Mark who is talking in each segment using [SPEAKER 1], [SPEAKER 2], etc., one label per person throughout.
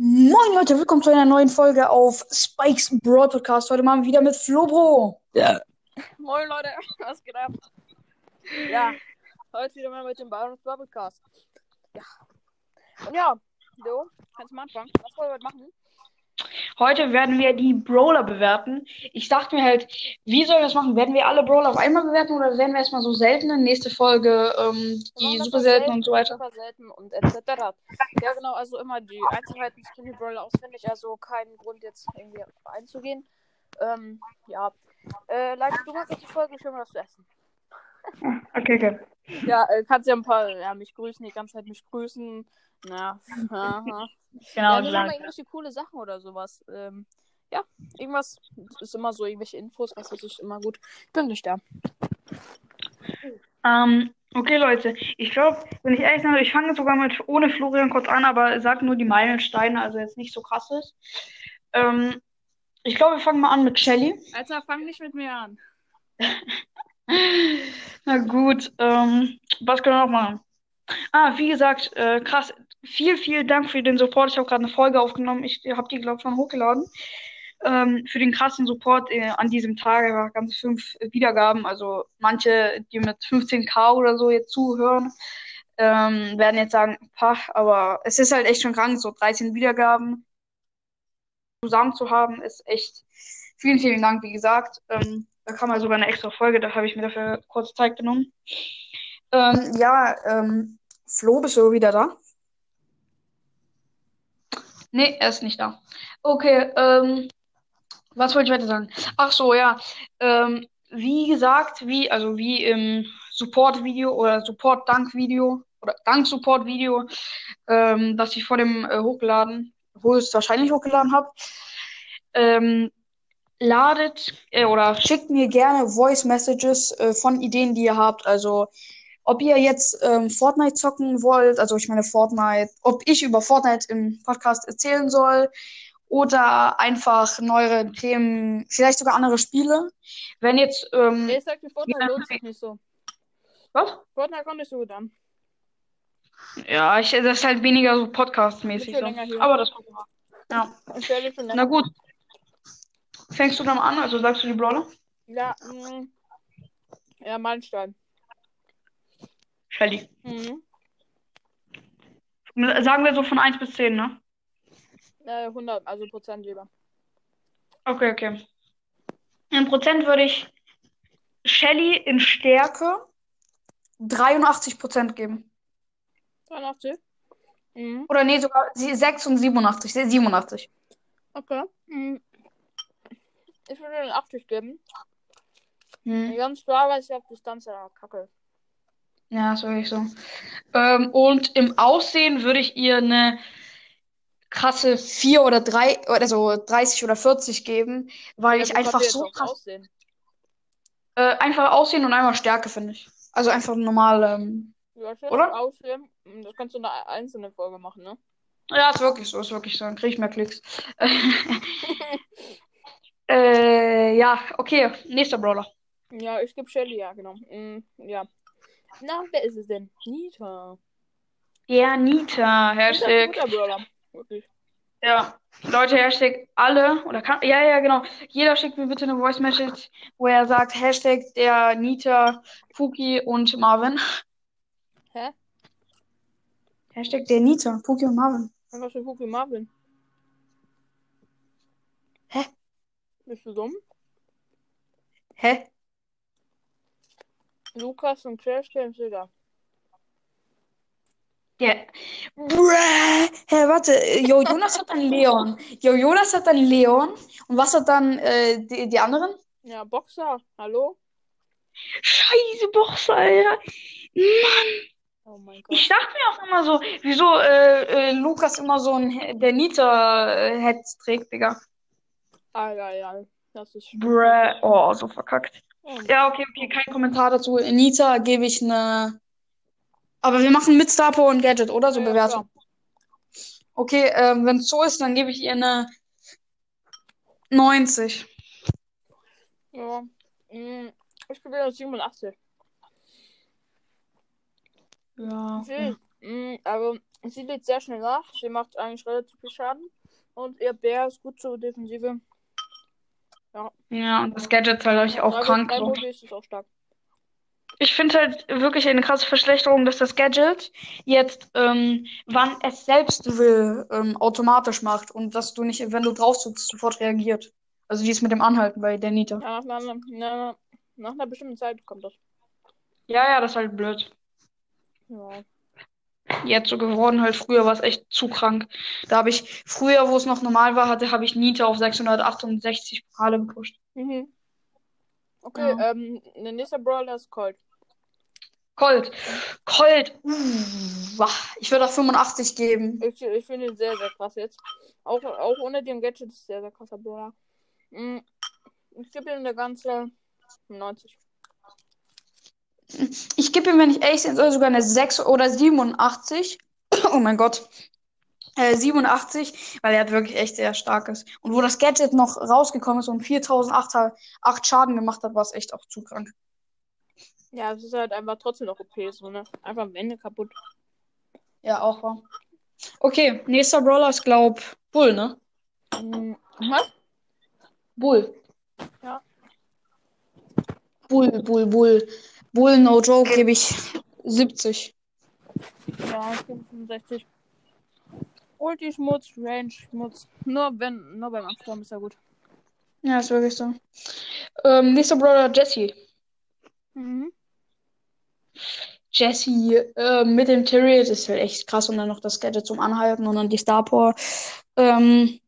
[SPEAKER 1] Moin Leute, willkommen zu einer neuen Folge auf Spikes Broad Podcast. Heute machen wir wieder mit Flobro.
[SPEAKER 2] Ja. Moin Leute, was geht ab? Ja, heute wieder mal mit dem Byron's Podcast. Ja. Und ja, du, kannst du mal anfangen? Was wollen wir heute machen?
[SPEAKER 1] Heute werden wir die Brawler bewerten. Ich dachte mir halt, wie sollen wir das machen? Werden wir alle Brawler auf einmal bewerten oder werden wir erstmal so seltene? Nächste Folge ähm, die super selten und so weiter.
[SPEAKER 2] Super selten und etc. Ja, genau, also immer die Einzelheiten des die Brawler auswendig, also keinen Grund jetzt irgendwie einzugehen. Ähm, ja. Äh, Leute, du machst jetzt die Folge, ich will mal was zu essen.
[SPEAKER 1] Okay, okay.
[SPEAKER 2] Ja, äh, kannst ja ein paar, ja, mich grüßen, die ganze Zeit mich grüßen. Ja, aha.
[SPEAKER 1] Genau,
[SPEAKER 2] ja,
[SPEAKER 1] lang.
[SPEAKER 2] irgendwelche coole Sachen oder sowas. Ähm, ja, irgendwas ist immer so, irgendwelche Infos, was weiß ich, immer gut. Ich bin nicht da.
[SPEAKER 1] Ähm, okay, Leute. Ich glaube, wenn ich ehrlich sage, ich fange sogar mit ohne Florian kurz an, aber sag nur die Meilensteine, also jetzt nicht so krasses. Ähm, ich glaube, wir fangen mal an mit Shelly.
[SPEAKER 2] Alter, fang nicht mit mir an.
[SPEAKER 1] Na gut, ähm, was können wir noch machen? Ah, wie gesagt, äh, krass. Viel, vielen Dank für den Support. Ich habe gerade eine Folge aufgenommen. Ich habe die, glaube ich, schon hochgeladen. Ähm, für den krassen Support äh, an diesem Tag. Ganz fünf Wiedergaben. Also manche, die mit 15k oder so jetzt zuhören, ähm, werden jetzt sagen, pach, aber es ist halt echt schon krank, so 13 Wiedergaben zusammen zu haben, ist echt. Vielen, vielen Dank, wie gesagt. Ähm, da kam mal sogar eine extra Folge, da habe ich mir dafür kurz Zeit genommen. Ähm, ja, ähm, Flo, bist du wieder da? Nee, er ist nicht da. Okay, ähm, was wollte ich weiter sagen? Ach so, ja. Ähm, wie gesagt, wie, also wie im Support-Video oder Support-Dank-Video oder Dank-Support-Video, ähm, das ich vor dem äh, hochgeladen, höchstwahrscheinlich hochgeladen habe, ähm, ladet äh, oder schickt mir gerne Voice Messages äh, von Ideen, die ihr habt. Also ob ihr jetzt ähm, Fortnite zocken wollt, also ich meine Fortnite, ob ich über Fortnite im Podcast erzählen soll oder einfach neuere Themen, vielleicht sogar andere Spiele. Wenn jetzt ähm,
[SPEAKER 2] ich sag dir, Fortnite lohnt sich nicht so.
[SPEAKER 1] was?
[SPEAKER 2] Fortnite kommt nicht so gut an.
[SPEAKER 1] Ja, ich, das ist halt weniger so Podcast-mäßig. So. Aber das ja.
[SPEAKER 2] Ich werde schon
[SPEAKER 1] Na gut. Fängst du dann an? Also sagst du die Brawler?
[SPEAKER 2] Ja, mh. Ja, Meilenstein.
[SPEAKER 1] Shelly.
[SPEAKER 2] Mhm.
[SPEAKER 1] Sagen wir so von 1 bis 10, ne?
[SPEAKER 2] Äh, 100, also Prozent lieber.
[SPEAKER 1] Okay, okay. In Prozent würde ich Shelly in Stärke 83% geben.
[SPEAKER 2] 83? Mhm.
[SPEAKER 1] Oder nee, sogar sie- 6 und 87. Sie- 87.
[SPEAKER 2] Okay. Mhm. Ich würde den 80 geben.
[SPEAKER 1] Hm.
[SPEAKER 2] Ganz klar, weil ich auf Distanz ja kacke.
[SPEAKER 1] Ja, ist wirklich so. Ähm, und im Aussehen würde ich ihr eine krasse 4 oder 3, oder so 30 oder 40 geben, weil ich
[SPEAKER 2] wie kommt
[SPEAKER 1] einfach so krass,
[SPEAKER 2] Aussehen?
[SPEAKER 1] äh, einfach Aussehen und einmal Stärke, finde ich. Also einfach normal, ähm,
[SPEAKER 2] Ja, ich
[SPEAKER 1] Oder?
[SPEAKER 2] Aussehen. Mhm, Das kannst du in einer einzelnen Folge machen, ne?
[SPEAKER 1] Ja, ist wirklich so, ist wirklich so. Dann kriege ich mehr Klicks. äh, ja, okay. Nächster Brawler.
[SPEAKER 2] Ja, ich gebe Shelly, ja, genau. Mhm, ja. Na, wer ist es denn? Nita.
[SPEAKER 1] Der Nita. Hashtag.
[SPEAKER 2] guter Brawler. Wirklich.
[SPEAKER 1] Ja. Leute, Hashtag alle. Oder kann. Ja, ja, genau. Jeder schickt mir bitte eine Voice Message, wo er sagt Hashtag der Nita, Puki und Marvin.
[SPEAKER 2] Hä?
[SPEAKER 1] Hashtag der Nita, Puki und Marvin.
[SPEAKER 2] Und was für Cookie Marvin? Bist du dumm?
[SPEAKER 1] Hä?
[SPEAKER 2] Lukas und Crash Games, Digga.
[SPEAKER 1] Der. Bruh. Hä, warte. Jo, Jonas hat dann Leon. Jo, Jonas hat dann Leon. Und was hat dann äh, die, die anderen?
[SPEAKER 2] Ja, Boxer. Hallo?
[SPEAKER 1] Scheiße, Boxer, Alter. Mann.
[SPEAKER 2] Oh mein Gott.
[SPEAKER 1] Ich dachte mir auch immer so, wieso äh, äh, Lukas immer so ein der Nita-Head trägt, Digga.
[SPEAKER 2] Ja, ja. Das ist.
[SPEAKER 1] Bruh. Oh, so verkackt.
[SPEAKER 2] Oh,
[SPEAKER 1] Ja, okay, okay, kein Kommentar dazu. Nita gebe ich eine. Aber wir machen mit Star Power und Gadget, oder? So
[SPEAKER 2] Ja, ja,
[SPEAKER 1] Bewertung. Okay, ähm, wenn es so ist, dann gebe ich ihr eine 90.
[SPEAKER 2] Ja. Mm, Ich gebe dir 87.
[SPEAKER 1] Ja.
[SPEAKER 2] Okay. Mm, Also, Sie lädt sehr schnell nach. Sie macht eigentlich relativ viel Schaden. Und ihr Bär ist gut zur Defensive.
[SPEAKER 1] Ja, und das Gadget ist halt euch auch krank.
[SPEAKER 2] Ist es auch stark.
[SPEAKER 1] Ich finde halt wirklich eine krasse Verschlechterung, dass das Gadget jetzt, ähm, wann es selbst will, ähm, automatisch macht und dass du nicht, wenn du drauf sitzt, sofort reagiert. Also wie es mit dem Anhalten bei der Nita.
[SPEAKER 2] Ja, nach, nach, nach, nach einer bestimmten Zeit kommt das.
[SPEAKER 1] Ja, ja, das ist halt blöd.
[SPEAKER 2] Ja.
[SPEAKER 1] Jetzt so geworden, halt früher war es echt zu krank. Da habe ich, früher, wo es noch normal war, hatte, habe ich Nita auf 668 Pokale gepusht.
[SPEAKER 2] Mhm. Okay,
[SPEAKER 1] Ja.
[SPEAKER 2] ähm, der nächste Brawler ist Colt.
[SPEAKER 1] Colt. Colt. Uh, wah, ich würde auch 85 geben.
[SPEAKER 2] Ich, ich finde ihn sehr, sehr krass jetzt. Auch, auch ohne den Gadget ist sehr, sehr krasser Brawler. Mm, Ich gebe ihm eine ganze 90.
[SPEAKER 1] Ich gebe ihm, wenn ich ehrlich soll, sogar eine 6 oder 87. Oh mein Gott. Äh, 87, weil er hat wirklich echt sehr starkes. Und wo das Gadget noch rausgekommen ist und 4008 8 Schaden gemacht hat, war es echt auch zu krank.
[SPEAKER 2] Ja, es ist halt einfach trotzdem noch OP, so, ne? Einfach am Ende kaputt.
[SPEAKER 1] Ja, auch wahr. Okay, nächster Brawler ist, glaub, Bull, ne?
[SPEAKER 2] Mm, Was?
[SPEAKER 1] Bull.
[SPEAKER 2] Ja.
[SPEAKER 1] Bull, Bull, Bull. Bull, no joke, gebe ich 70.
[SPEAKER 2] Ja, ich bin 65. Ulti Schmutz, Range Schmutz. Nur wenn, nur beim Absturm ist er gut.
[SPEAKER 1] Ja, ist wirklich so. Ähm, nächster Brawler, Jesse.
[SPEAKER 2] Mhm.
[SPEAKER 1] Jesse äh, mit dem Tyrion ist halt echt krass und dann noch das Gadget zum Anhalten und dann die Star Power. Ähm,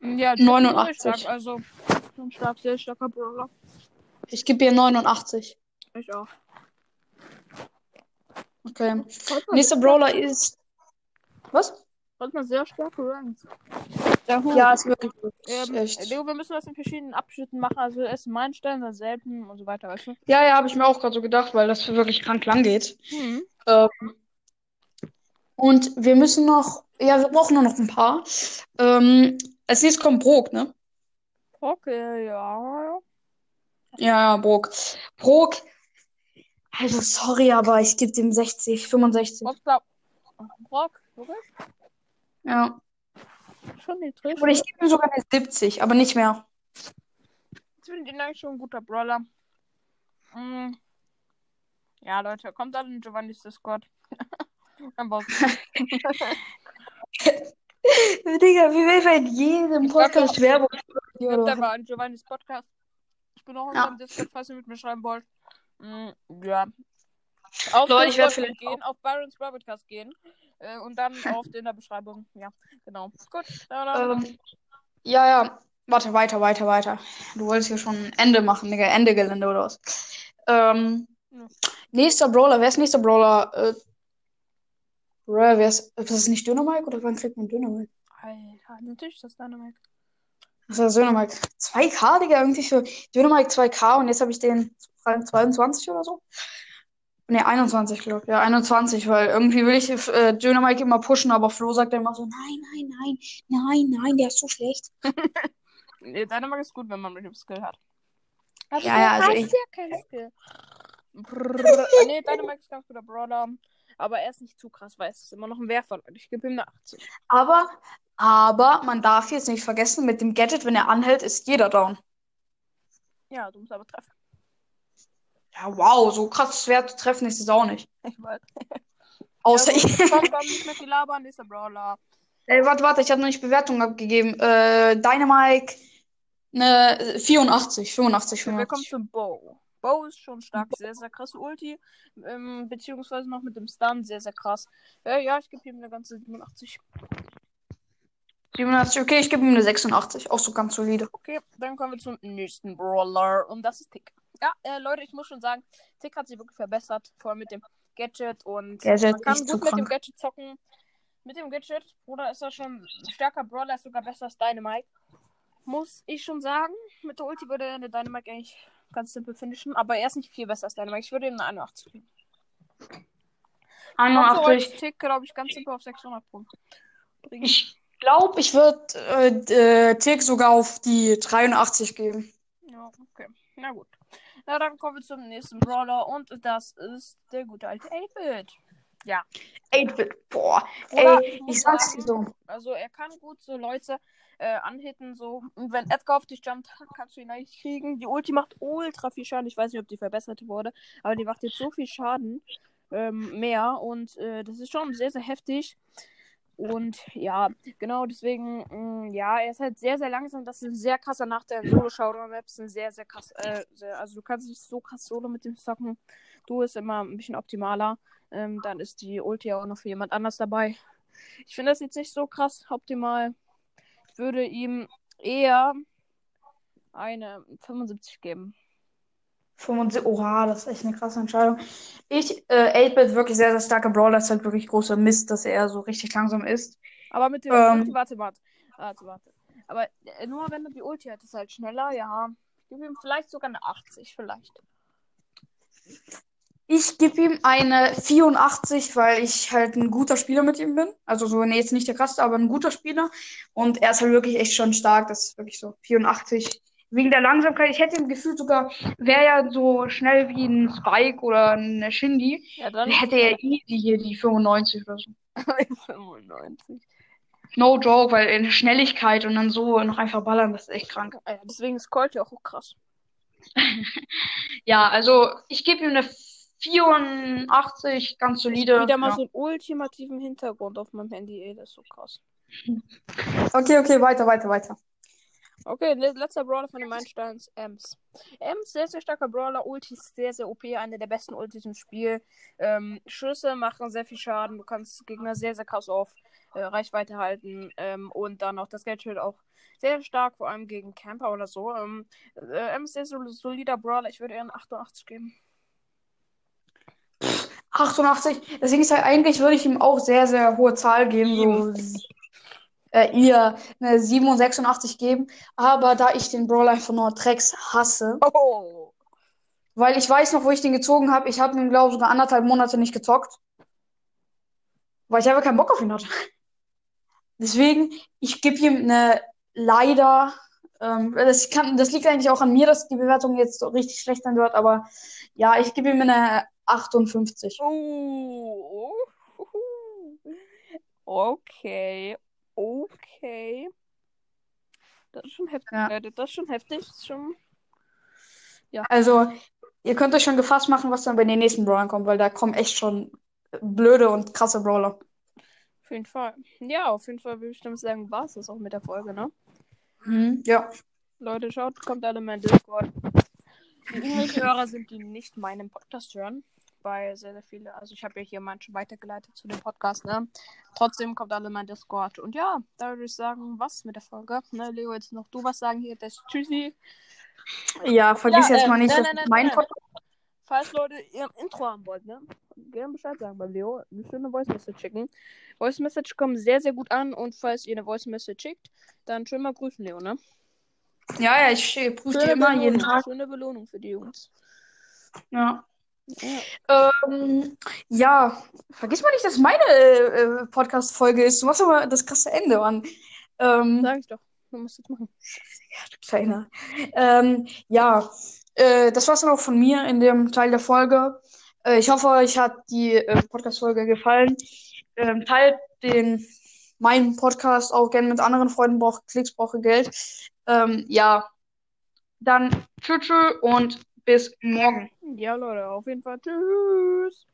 [SPEAKER 2] Ja, Jesse ist
[SPEAKER 1] 89.
[SPEAKER 2] Stark, also, schon stark, sehr starker Brawler.
[SPEAKER 1] Ich gebe ihr 89.
[SPEAKER 2] Ich auch.
[SPEAKER 1] Okay. Nächster Brawler ist. Was?
[SPEAKER 2] hat man sehr starke Ranks.
[SPEAKER 1] Ja, ist wirklich
[SPEAKER 2] ähm,
[SPEAKER 1] echt.
[SPEAKER 2] Leo, wir müssen das in verschiedenen Abschnitten machen. Also erst Meilenstein, dann selten und so weiter, weißt du?
[SPEAKER 1] Ja, ja, habe ich mir auch gerade so gedacht, weil das wirklich krank lang geht.
[SPEAKER 2] Mhm.
[SPEAKER 1] Ähm, und wir müssen noch. Ja, wir brauchen nur noch ein paar. Ähm, als nächstes kommt Brock, ne?
[SPEAKER 2] Okay, ja.
[SPEAKER 1] Ja, ja, Brock. Brock. Also, sorry, aber ich gebe dem 60, 65.
[SPEAKER 2] Brock, glaub. Brock, wirklich?
[SPEAKER 1] Ja.
[SPEAKER 2] Schon niedrig.
[SPEAKER 1] Oder ich gebe ihm sogar eine 70, aber nicht mehr.
[SPEAKER 2] Ich finde ihn eigentlich schon ein guter Brawler. Mm. Ja, Leute, kommt alle in Giovanni's Discord. Dann baut
[SPEAKER 1] Digga, wie will in jedem Podcast Werbung
[SPEAKER 2] Kommt einfach an Giovanni's Podcast. Ich bin auch in
[SPEAKER 1] Ja.
[SPEAKER 2] seinem Discord, falls ihr mit mir schreiben wollt. Mm, ja. Auf
[SPEAKER 1] Leute, ich werd
[SPEAKER 2] Discord
[SPEAKER 1] vielleicht
[SPEAKER 2] gehen, auf Byron's Broadcast gehen. Äh, und dann auf in der Beschreibung. Ja, genau. Gut.
[SPEAKER 1] Ähm, ja, ja. Warte, weiter, weiter, weiter. Du wolltest hier schon ein Ende machen, Digga. Ende Gelände oder was? Ähm,
[SPEAKER 2] Ja.
[SPEAKER 1] nächster Brawler. Wer ist nächster Brawler? Äh, wer ist. Ist das nicht Dynamite oder wann kriegt man Dynamite?
[SPEAKER 2] Alter, natürlich ist das Dynamite.
[SPEAKER 1] Das ist Dynamite. 2K, Digga, irgendwie für Dynamite 2K und jetzt habe ich den 22 oder so. Ne, 21, glaube ich. Ja, 21, weil irgendwie will ich äh, Dynamite immer pushen, aber Flo sagt dann immer so, nein, nein, nein, nein, nein, der ist so schlecht.
[SPEAKER 2] Nee, Dynamite ist gut, wenn man mit dem Skill hat. Also,
[SPEAKER 1] Ja, ja, also
[SPEAKER 2] hast
[SPEAKER 1] ich-
[SPEAKER 2] ja kein Skill. Brrr. Nee, Dynamite ist ganz guter Brawler. Aber er ist nicht zu krass, weil es ist immer noch ein Werfer. Leute. Ich gebe ihm eine 80.
[SPEAKER 1] Aber, aber man darf jetzt nicht vergessen, mit dem Gadget, wenn er anhält, ist jeder down.
[SPEAKER 2] Ja, du musst aber treffen.
[SPEAKER 1] Ja, wow, so krass schwer zu treffen ist es auch nicht.
[SPEAKER 2] Ich weiß.
[SPEAKER 1] Außer
[SPEAKER 2] ja,
[SPEAKER 1] ich.
[SPEAKER 2] gut, komm, komm, nicht mehr viel labern, nächster Brawler.
[SPEAKER 1] Ey, warte, warte, ich habe noch nicht Bewertung abgegeben. Äh, Dynamite, ne, 84, 85,
[SPEAKER 2] Wir kommen
[SPEAKER 1] 85.
[SPEAKER 2] zum Bow. Bow ist schon stark, sehr, sehr krasse Ulti. Ähm, beziehungsweise noch mit dem Stun, sehr, sehr krass. Äh, ja, ich gebe ihm eine ganze 87.
[SPEAKER 1] 87, okay, ich gebe ihm eine 86, auch so ganz solide.
[SPEAKER 2] Okay, dann kommen wir zum nächsten Brawler und das ist Tick. Ja, äh, Leute, ich muss schon sagen, Tick hat sich wirklich verbessert, vor allem mit dem Gadget und
[SPEAKER 1] Gadget
[SPEAKER 2] man kann gut mit dem. Gadget zocken. Mit dem Gadget, Bruder, ist er schon ein starker Brawler, ist sogar besser als Dynamite. Muss ich schon sagen. Mit der Ulti würde er eine Dynamite eigentlich ganz simpel finishen, aber er ist nicht viel besser als Dynamite. Ich würde ihm eine 81 geben. Also
[SPEAKER 1] 81.
[SPEAKER 2] Tick, glaube ich, ganz simpel auf 600 Punkte bringen.
[SPEAKER 1] Ich glaube, ich würde äh, äh, Tick sogar auf die 83 geben.
[SPEAKER 2] Ja, okay. Na gut. Na, dann kommen wir zum nächsten Brawler und das ist der gute alte 8-Bit. Ja.
[SPEAKER 1] 8-Bit, boah.
[SPEAKER 2] Oder
[SPEAKER 1] Ey, ich sag's dir so.
[SPEAKER 2] Also er kann gut so Leute äh, anhitten, so. Und wenn Edgar auf dich jumpt, kannst du ihn eigentlich kriegen. Die Ulti macht ultra viel Schaden. Ich weiß nicht, ob die verbessert wurde, aber die macht jetzt so viel Schaden ähm, mehr. Und äh, das ist schon sehr, sehr heftig. Und ja, genau deswegen, mh, ja, er ist halt sehr, sehr langsam. Das ist ein sehr krasser Nachteil Solo-Showdown-Maps. Ein sehr, sehr krass. Äh, sehr, also du kannst nicht so krass Solo mit dem zocken. Du ist immer ein bisschen optimaler. Ähm, dann ist die Ulti auch noch für jemand anders dabei. Ich finde das jetzt nicht so krass optimal. Ich würde ihm eher eine 75 geben.
[SPEAKER 1] 75, oha, das ist echt eine krasse Entscheidung. Ich, äh, 8-Bit wirklich sehr, sehr starker Brawler. ist halt wirklich großer Mist, dass er so richtig langsam ist.
[SPEAKER 2] Aber mit dem
[SPEAKER 1] Ähm.
[SPEAKER 2] Warte, warte. Warte, warte. Aber äh, nur wenn du die Ulti hättest, halt schneller, ja. Ich gebe ihm vielleicht sogar eine 80, vielleicht.
[SPEAKER 1] Ich gebe ihm eine 84, weil ich halt ein guter Spieler mit ihm bin. Also so, nee, jetzt nicht der krasseste, aber ein guter Spieler. Und er ist halt wirklich echt schon stark. Das ist wirklich so 84. Wegen der Langsamkeit. Ich hätte im Gefühl sogar, wäre ja so schnell wie ein Spike oder eine Shindy,
[SPEAKER 2] Ja, dann
[SPEAKER 1] hätte er easy hier die 95 oder so.
[SPEAKER 2] 95.
[SPEAKER 1] No joke, weil in Schnelligkeit und dann so noch einfach ballern, das ist echt krank.
[SPEAKER 2] Ah ja, deswegen ist Colt ja auch krass.
[SPEAKER 1] Ja, also ich gebe ihm eine 84, ganz solide.
[SPEAKER 2] Wieder mal
[SPEAKER 1] ja.
[SPEAKER 2] so einen ultimativen Hintergrund auf meinem Handy, ey, das ist so krass.
[SPEAKER 1] Okay, okay, weiter, weiter, weiter.
[SPEAKER 2] Okay, le- letzter Brawler von den Meilensteins, Ems. Ems, sehr, sehr starker Brawler, Ulti ist sehr, sehr OP, eine der besten Ultis im Spiel. Ähm, Schüsse machen sehr viel Schaden, du kannst Gegner sehr, sehr krass auf äh, Reichweite halten ähm, und dann auch das Geldschild auch sehr stark, vor allem gegen Camper oder so. Ähm, äh, Ems ist sehr sol- solider Brawler, ich würde eher einen 88 geben.
[SPEAKER 1] 88. Deswegen ist halt eigentlich, würde ich ihm auch sehr, sehr hohe Zahl geben. So, äh, ihr eine 87 geben. Aber da ich den Brawler nur Drecks hasse,
[SPEAKER 2] Oh!
[SPEAKER 1] weil ich weiß noch, wo ich den gezogen habe, ich habe ihn, glaube ich, sogar anderthalb Monate nicht gezockt. Weil ich einfach keinen Bock auf ihn hatte. Deswegen, ich gebe ihm eine leider. Ähm, das, kann, das liegt eigentlich auch an mir, dass die Bewertung jetzt so richtig schlecht sein wird, aber ja, ich gebe ihm eine 58.
[SPEAKER 2] Oh! Okay. Okay. Das ist schon heftig.
[SPEAKER 1] Ja.
[SPEAKER 2] Leute, Das ist schon heftig. Das ist schon...
[SPEAKER 1] Also, ihr könnt euch schon gefasst machen, was dann bei den nächsten Brawlern kommt, weil da kommen echt schon blöde und krasse Brawler.
[SPEAKER 2] Auf jeden Fall. Ja, auf jeden Fall würde ich damit sagen, war es das auch mit der Folge, ne?
[SPEAKER 1] Mhm. Ja.
[SPEAKER 2] Leute, schaut, kommt alle in mein Discord. Irgendwelche Hörer sind, die nicht meinen Podcast hören. Weil sehr, sehr viele, also ich habe ja hier manche weitergeleitet zu dem Podcast, ne? Trotzdem kommt alle in mein Discord. Und ja, da würde ich sagen, was mit der Folge. Ne, Leo, jetzt noch du was sagen hier. Das Tschüssi.
[SPEAKER 1] Ja, vergiss
[SPEAKER 2] Ja,
[SPEAKER 1] jetzt
[SPEAKER 2] äh,
[SPEAKER 1] mal nicht,
[SPEAKER 2] nein,
[SPEAKER 1] dass
[SPEAKER 2] nein,
[SPEAKER 1] mein
[SPEAKER 2] nein.
[SPEAKER 1] Podcast.
[SPEAKER 2] Falls Leute ihr Intro haben wollt, ne? Gerne Bescheid sagen beim Leo. Eine schöne Voice Message schicken. Voice Message kommen sehr, sehr gut an. Und falls ihr eine Voice Message schickt, dann schön mal grüßen, Leo, ne?
[SPEAKER 1] Ja, ja, ich prüfe die immer jeden
[SPEAKER 2] Belohnung.
[SPEAKER 1] Tag.
[SPEAKER 2] Schöne Belohnung für die Jungs.
[SPEAKER 1] Ja.
[SPEAKER 2] Ja.
[SPEAKER 1] Ähm, ja, vergiss mal nicht, dass meine äh, Podcast-Folge ist. Du machst aber das krasse Ende an. Ähm,
[SPEAKER 2] Sag ich doch. Du musst jetzt machen.
[SPEAKER 1] Kleiner. Ähm, ja, äh, das war's dann auch von mir in dem Teil der Folge. Äh, ich hoffe, euch hat die äh, Podcast-Folge gefallen. Ähm, teilt den meinen Podcast auch gerne mit anderen Freunden. Braucht Klicks, brauche Geld. Ähm, ja, dann tschüss tschüss und bis morgen.
[SPEAKER 2] Ja, Leute, auf jeden Fall. Tschüss.